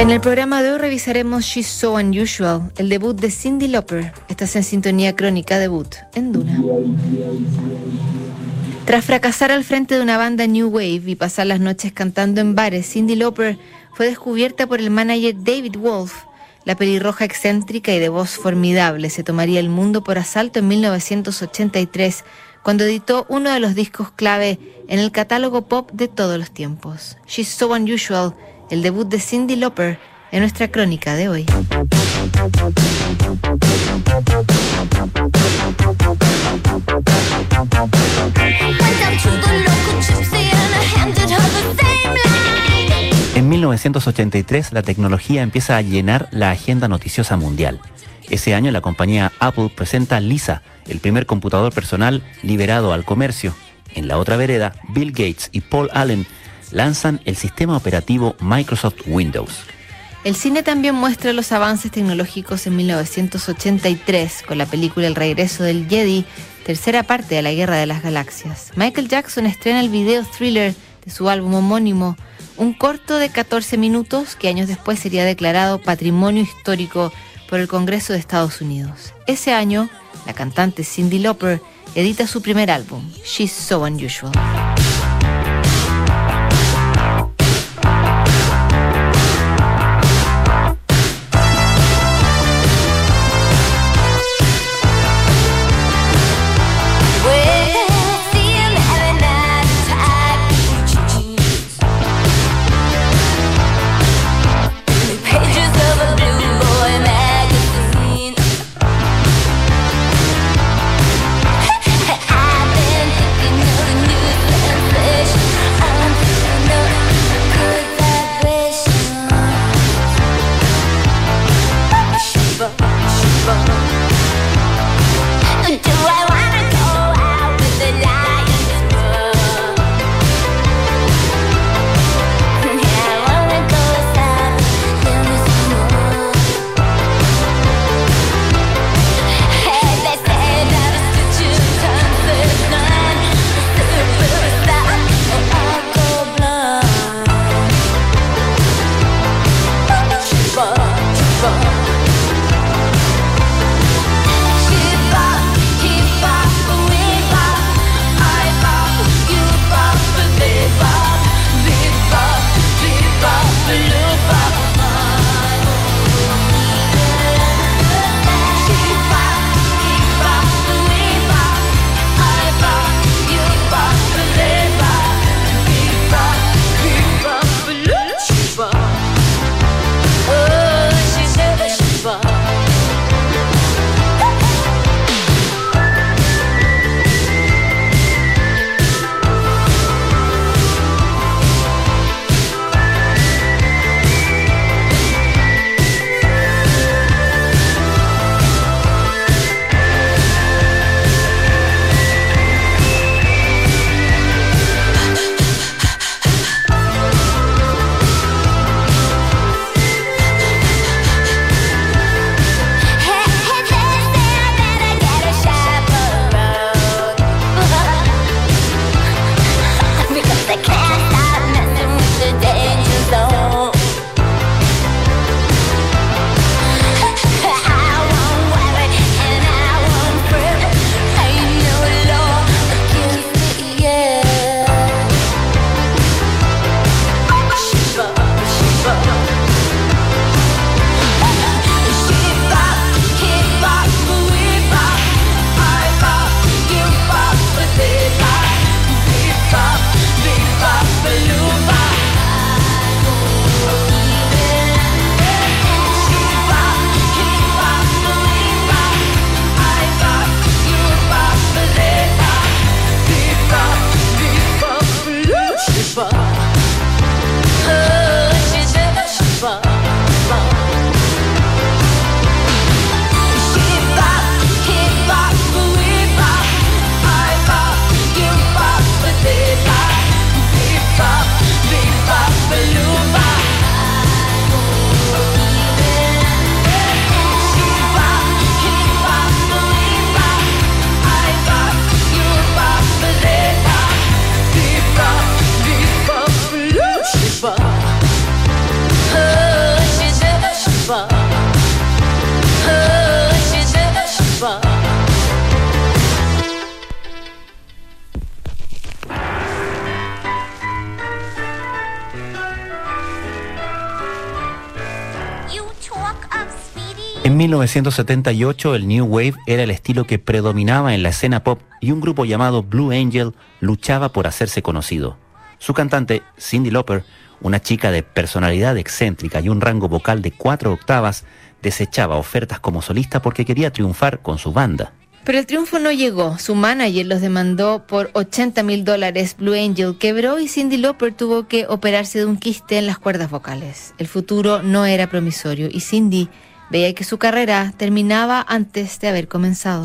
En el programa de hoy revisaremos She's So Unusual, el debut de Cindy Lauper. Estás en sintonía crónica debut en Duna. Tras fracasar al frente de una banda New Wave y pasar las noches cantando en bares, Cindy Lauper fue descubierta por el manager David Wolf. La pelirroja excéntrica y de voz formidable se tomaría el mundo por asalto en 1983 cuando editó uno de los discos clave en el catálogo pop de todos los tiempos. She's So Unusual el debut de Cindy Lauper en nuestra crónica de hoy. En 1983 la tecnología empieza a llenar la agenda noticiosa mundial. Ese año la compañía Apple presenta Lisa, el primer computador personal liberado al comercio. En la otra vereda, Bill Gates y Paul Allen lanzan el sistema operativo Microsoft Windows. El cine también muestra los avances tecnológicos en 1983 con la película El regreso del Jedi, tercera parte de la Guerra de las Galaxias. Michael Jackson estrena el video thriller de su álbum homónimo, un corto de 14 minutos que años después sería declarado patrimonio histórico por el Congreso de Estados Unidos. Ese año, la cantante Cindy Lauper edita su primer álbum, She's So Unusual. 1978 el New Wave era el estilo que predominaba en la escena pop y un grupo llamado Blue Angel luchaba por hacerse conocido. Su cantante, Cindy Lauper, una chica de personalidad excéntrica y un rango vocal de cuatro octavas, desechaba ofertas como solista porque quería triunfar con su banda. Pero el triunfo no llegó. Su manager los demandó por 80 mil dólares. Blue Angel quebró y Cindy Lauper tuvo que operarse de un quiste en las cuerdas vocales. El futuro no era promisorio y Cindy veía que su carrera terminaba antes de haber comenzado.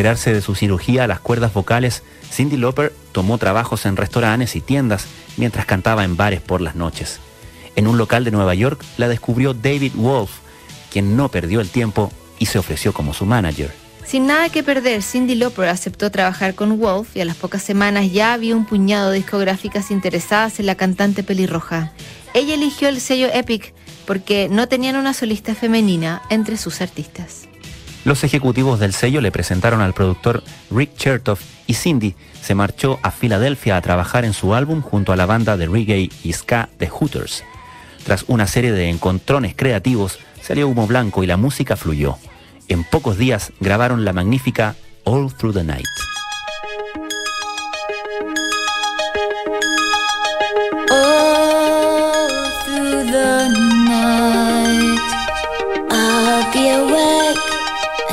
Recuperarse de su cirugía a las cuerdas vocales, Cindy Lauper tomó trabajos en restaurantes y tiendas mientras cantaba en bares por las noches. En un local de Nueva York la descubrió David Wolf, quien no perdió el tiempo y se ofreció como su manager. Sin nada que perder, Cindy Lauper aceptó trabajar con Wolf y a las pocas semanas ya había un puñado de discográficas interesadas en la cantante pelirroja. Ella eligió el sello Epic porque no tenían una solista femenina entre sus artistas. Los ejecutivos del sello le presentaron al productor Rick Chertoff y Cindy se marchó a Filadelfia a trabajar en su álbum junto a la banda de reggae y ska The Hooters. Tras una serie de encontrones creativos, salió humo blanco y la música fluyó. En pocos días grabaron la magnífica All Through the Night.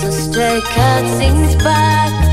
So stray cat things back.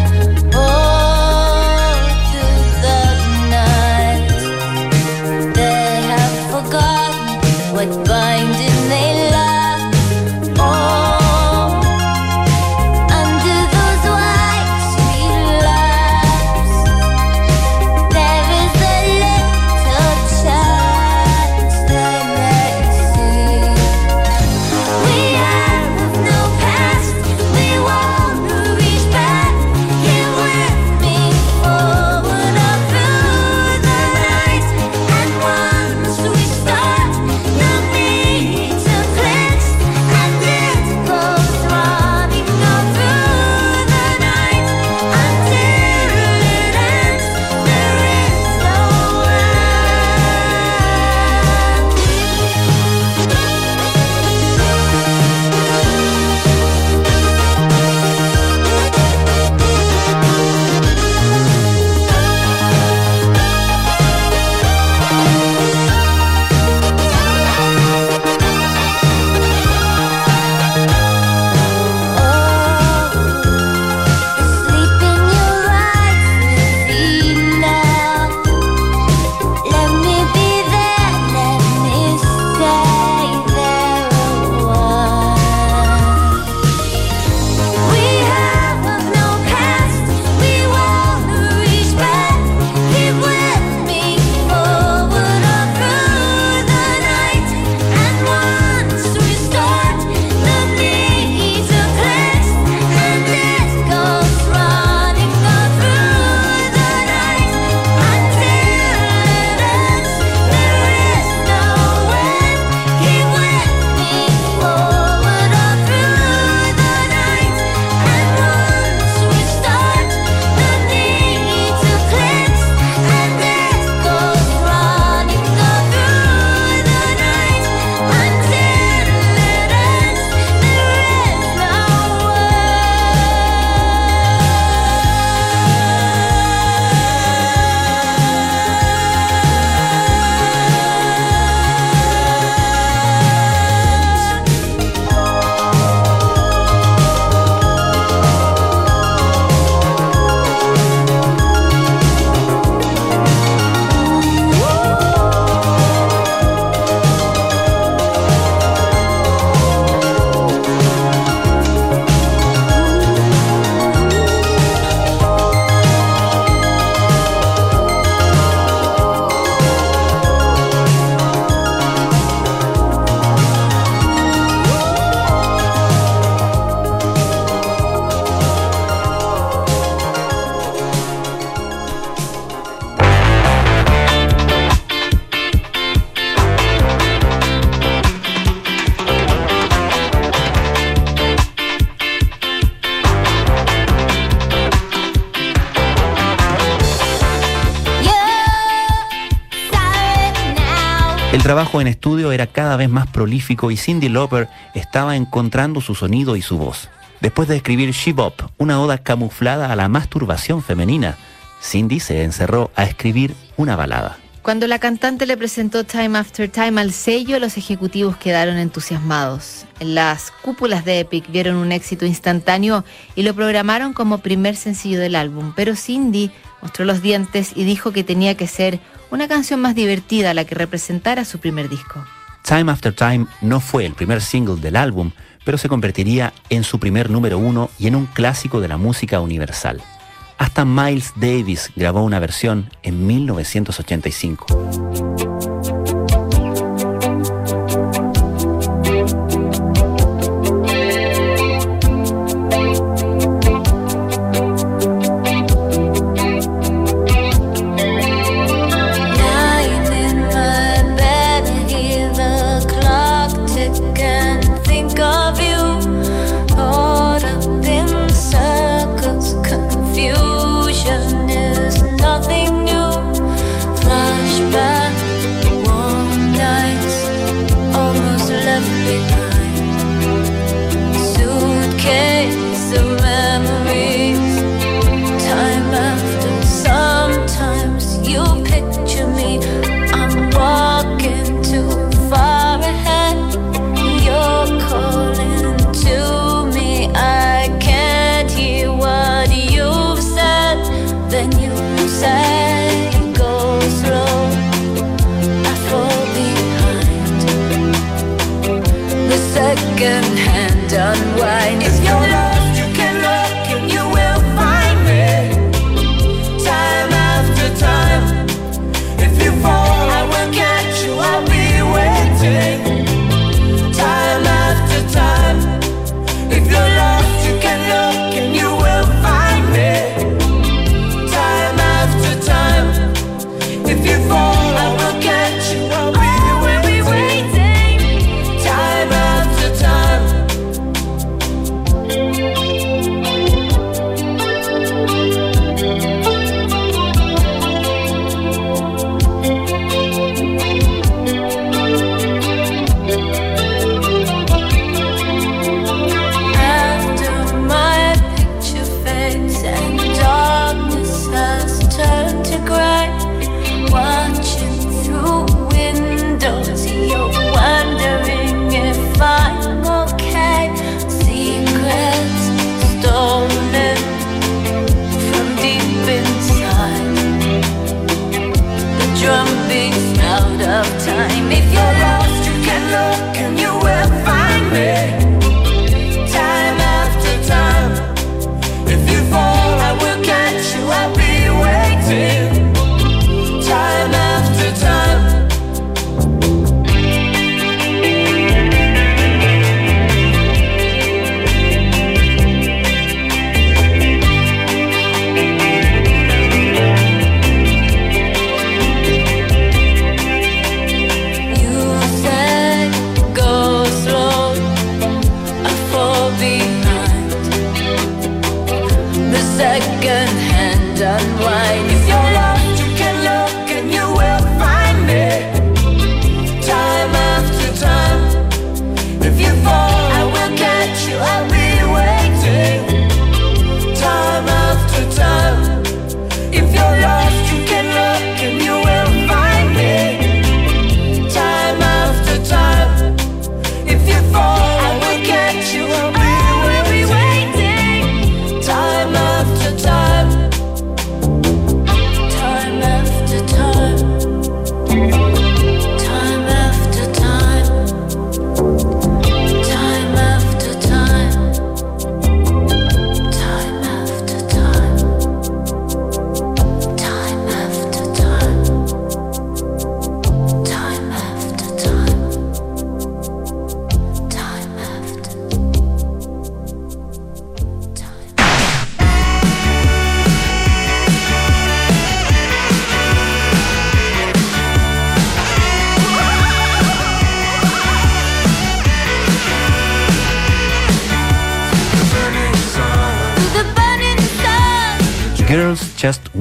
El trabajo en estudio era cada vez más prolífico y Cindy Lauper estaba encontrando su sonido y su voz. Después de escribir She Bop, una oda camuflada a la masturbación femenina, Cindy se encerró a escribir una balada. Cuando la cantante le presentó Time After Time al sello, los ejecutivos quedaron entusiasmados. En las cúpulas de Epic vieron un éxito instantáneo y lo programaron como primer sencillo del álbum, pero Cindy mostró los dientes y dijo que tenía que ser una canción más divertida la que representara su primer disco. Time After Time no fue el primer single del álbum, pero se convertiría en su primer número uno y en un clásico de la música universal. Hasta Miles Davis grabó una versión en 1985. second hand unwind.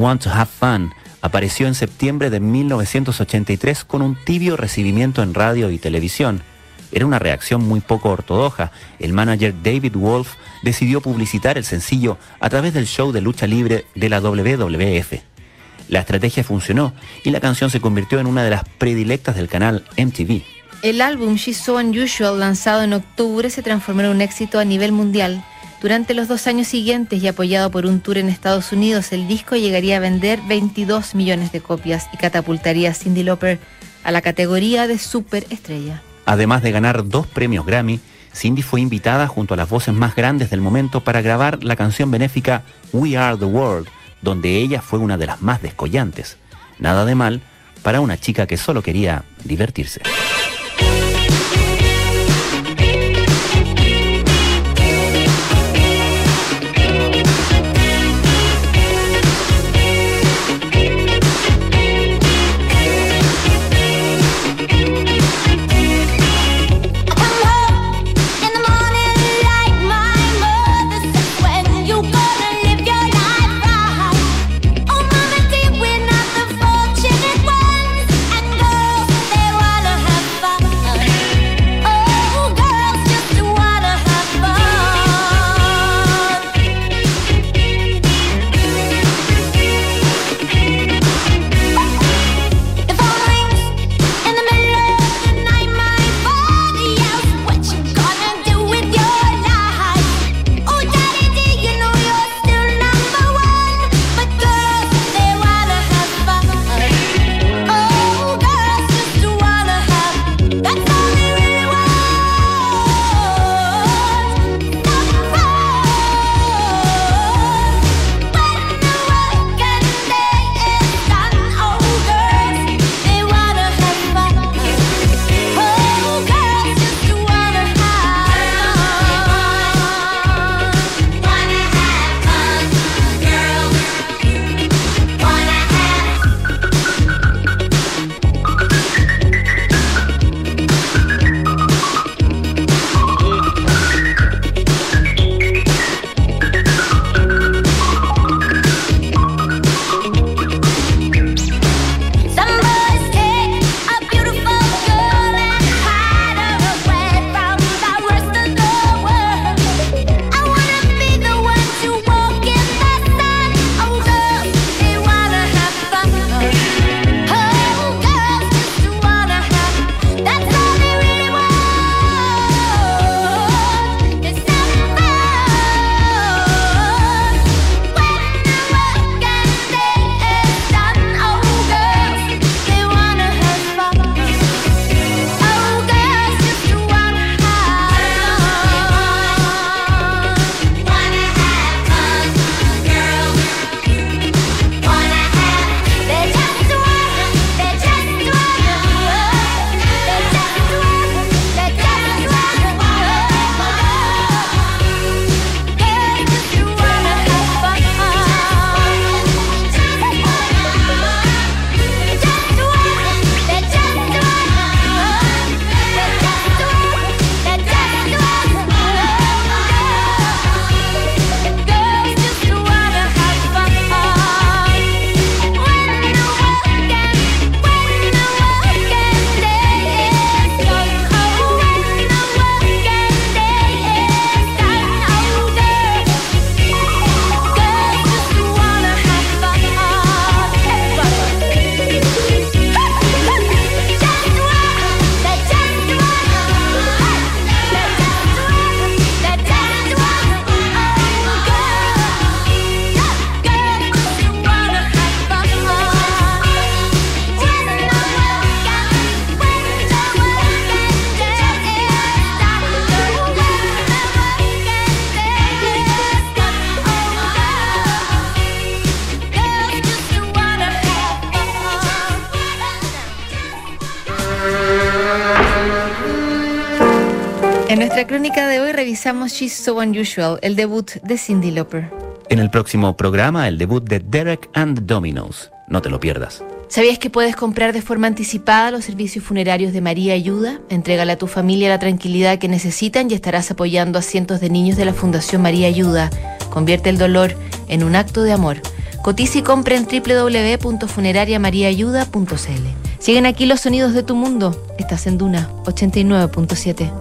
Want to Have Fun apareció en septiembre de 1983 con un tibio recibimiento en radio y televisión. Era una reacción muy poco ortodoxa. El manager David Wolf decidió publicitar el sencillo a través del show de lucha libre de la WWF. La estrategia funcionó y la canción se convirtió en una de las predilectas del canal MTV. El álbum She's So Unusual, lanzado en octubre, se transformó en un éxito a nivel mundial. Durante los dos años siguientes y apoyado por un tour en Estados Unidos, el disco llegaría a vender 22 millones de copias y catapultaría a Cindy Lauper a la categoría de superestrella. Además de ganar dos premios Grammy, Cindy fue invitada junto a las voces más grandes del momento para grabar la canción benéfica We Are the World, donde ella fue una de las más descollantes. Nada de mal para una chica que solo quería divertirse. Nuestra crónica de hoy revisamos She's So Unusual, el debut de Cindy Lauper. En el próximo programa, el debut de Derek and the Dominos. No te lo pierdas. ¿Sabías que puedes comprar de forma anticipada los servicios funerarios de María Ayuda? Entrégale a tu familia la tranquilidad que necesitan y estarás apoyando a cientos de niños de la Fundación María Ayuda. Convierte el dolor en un acto de amor. Cotiza y compra en www.funerariamariaayuda.cl. Siguen aquí los sonidos de tu mundo. Estás en Duna 89.7.